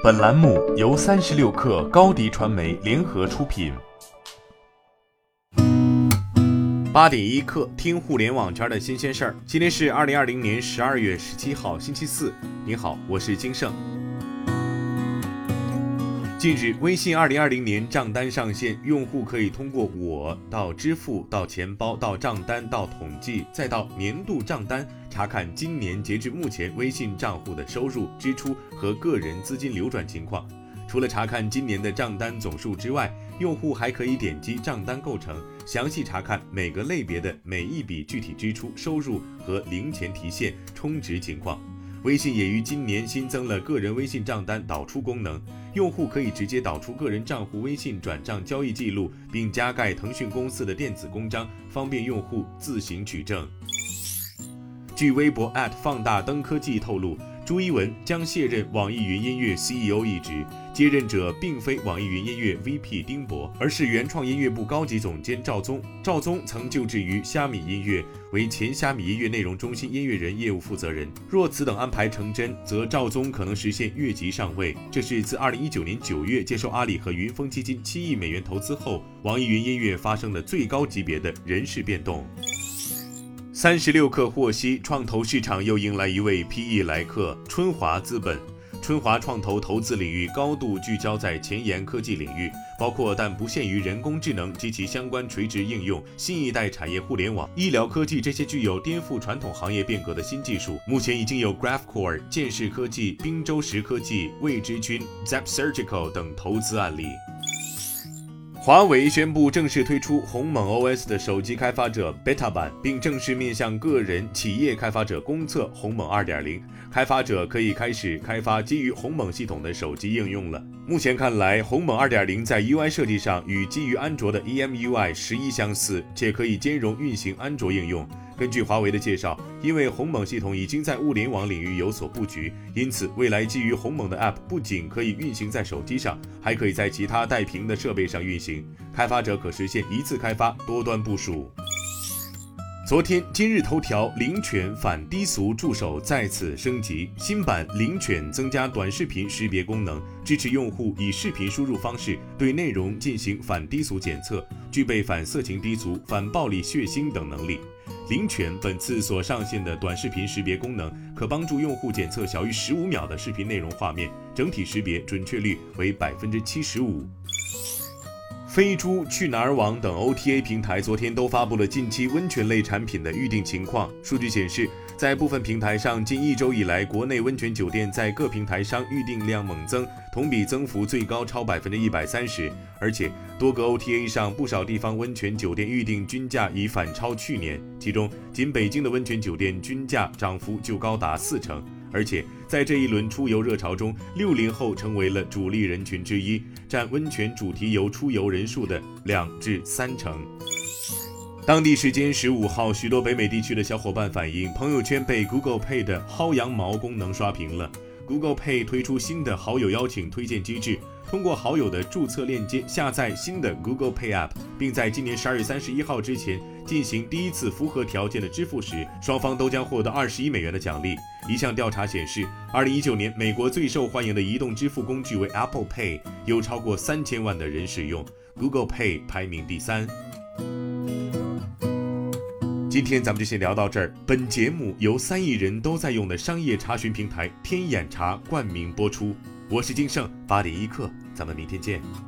本栏目由三十六氪高低传媒联合出品。八点一刻，听互联网圈的新鲜事儿。今天是二零二零年十二月十七号，星期四。您好，我是金盛。近日，微信二零二零年账单上线，用户可以通过我到支付到钱包到账单到统计再到年度账单，查看今年截至目前微信账户的收入、支出和个人资金流转情况。除了查看今年的账单总数之外，用户还可以点击账单构成，详细查看每个类别的每一笔具体支出、收入和零钱提现、充值情况。微信也于今年新增了个人微信账单导出功能，用户可以直接导出个人账户微信转账交易记录，并加盖腾讯公司的电子公章，方便用户自行取证。据微博放大灯科技透露。朱一文将卸任网易云音乐 CEO 一职，接任者并非网易云音乐 VP 丁博，而是原创音乐部高级总监赵宗。赵宗曾就职于虾米音乐，为前虾米音乐内容中心音乐人业务负责人。若此等安排成真，则赵宗可能实现越级上位。这是自2019年9月接受阿里和云峰基金7亿美元投资后，网易云音乐发生的最高级别的人事变动。三十六氪获悉，创投市场又迎来一位 PE 来客——春华资本。春华创投投资领域高度聚焦在前沿科技领域，包括但不限于人工智能及其相关垂直应用、新一代产业互联网、医疗科技这些具有颠覆传统行业变革的新技术。目前已经有 Graphcore、建视科技、滨州石科技、未知君、Zap Surgical 等投资案例。华为宣布正式推出鸿蒙 OS 的手机开发者 beta 版，并正式面向个人、企业开发者公测鸿蒙2.0，开发者可以开始开发基于鸿蒙系统的手机应用了。目前看来，鸿蒙2.0在 UI 设计上与基于安卓的 EMUI 十一相似，且可以兼容运行安卓应用。根据华为的介绍，因为鸿蒙系统已经在物联网领域有所布局，因此未来基于鸿蒙的 App 不仅可以运行在手机上，还可以在其他带屏的设备上运行。开发者可实现一次开发、多端部署。昨天，今日头条灵犬反低俗助手再次升级，新版灵犬增加短视频识别功能，支持用户以视频输入方式对内容进行反低俗检测，具备反色情、低俗、反暴力、血腥等能力。灵犬本次所上线的短视频识别功能，可帮助用户检测小于十五秒的视频内容画面，整体识别准确率为百分之七十五。飞猪、去哪儿网等 OTA 平台昨天都发布了近期温泉类产品的预订情况。数据显示，在部分平台上，近一周以来，国内温泉酒店在各平台商预订量猛增，同比增幅最高超百分之一百三十。而且，多个 OTA 上不少地方温泉酒店预订均价已反超去年，其中仅北京的温泉酒店均价涨幅就高达四成。而且在这一轮出游热潮中，六零后成为了主力人群之一，占温泉主题游出游人数的两至三成。当地时间十五号，许多北美地区的小伙伴反映，朋友圈被 Google Pay 的薅羊毛功能刷屏了。Google Pay 推出新的好友邀请推荐机制。通过好友的注册链接下载新的 Google Pay App，并在今年十二月三十一号之前进行第一次符合条件的支付时，双方都将获得二十一美元的奖励。一项调查显示，二零一九年美国最受欢迎的移动支付工具为 Apple Pay，有超过三千万的人使用，Google Pay 排名第三。今天咱们就先聊到这儿。本节目由三亿人都在用的商业查询平台天眼查冠名播出。我是金盛，八点一刻，咱们明天见。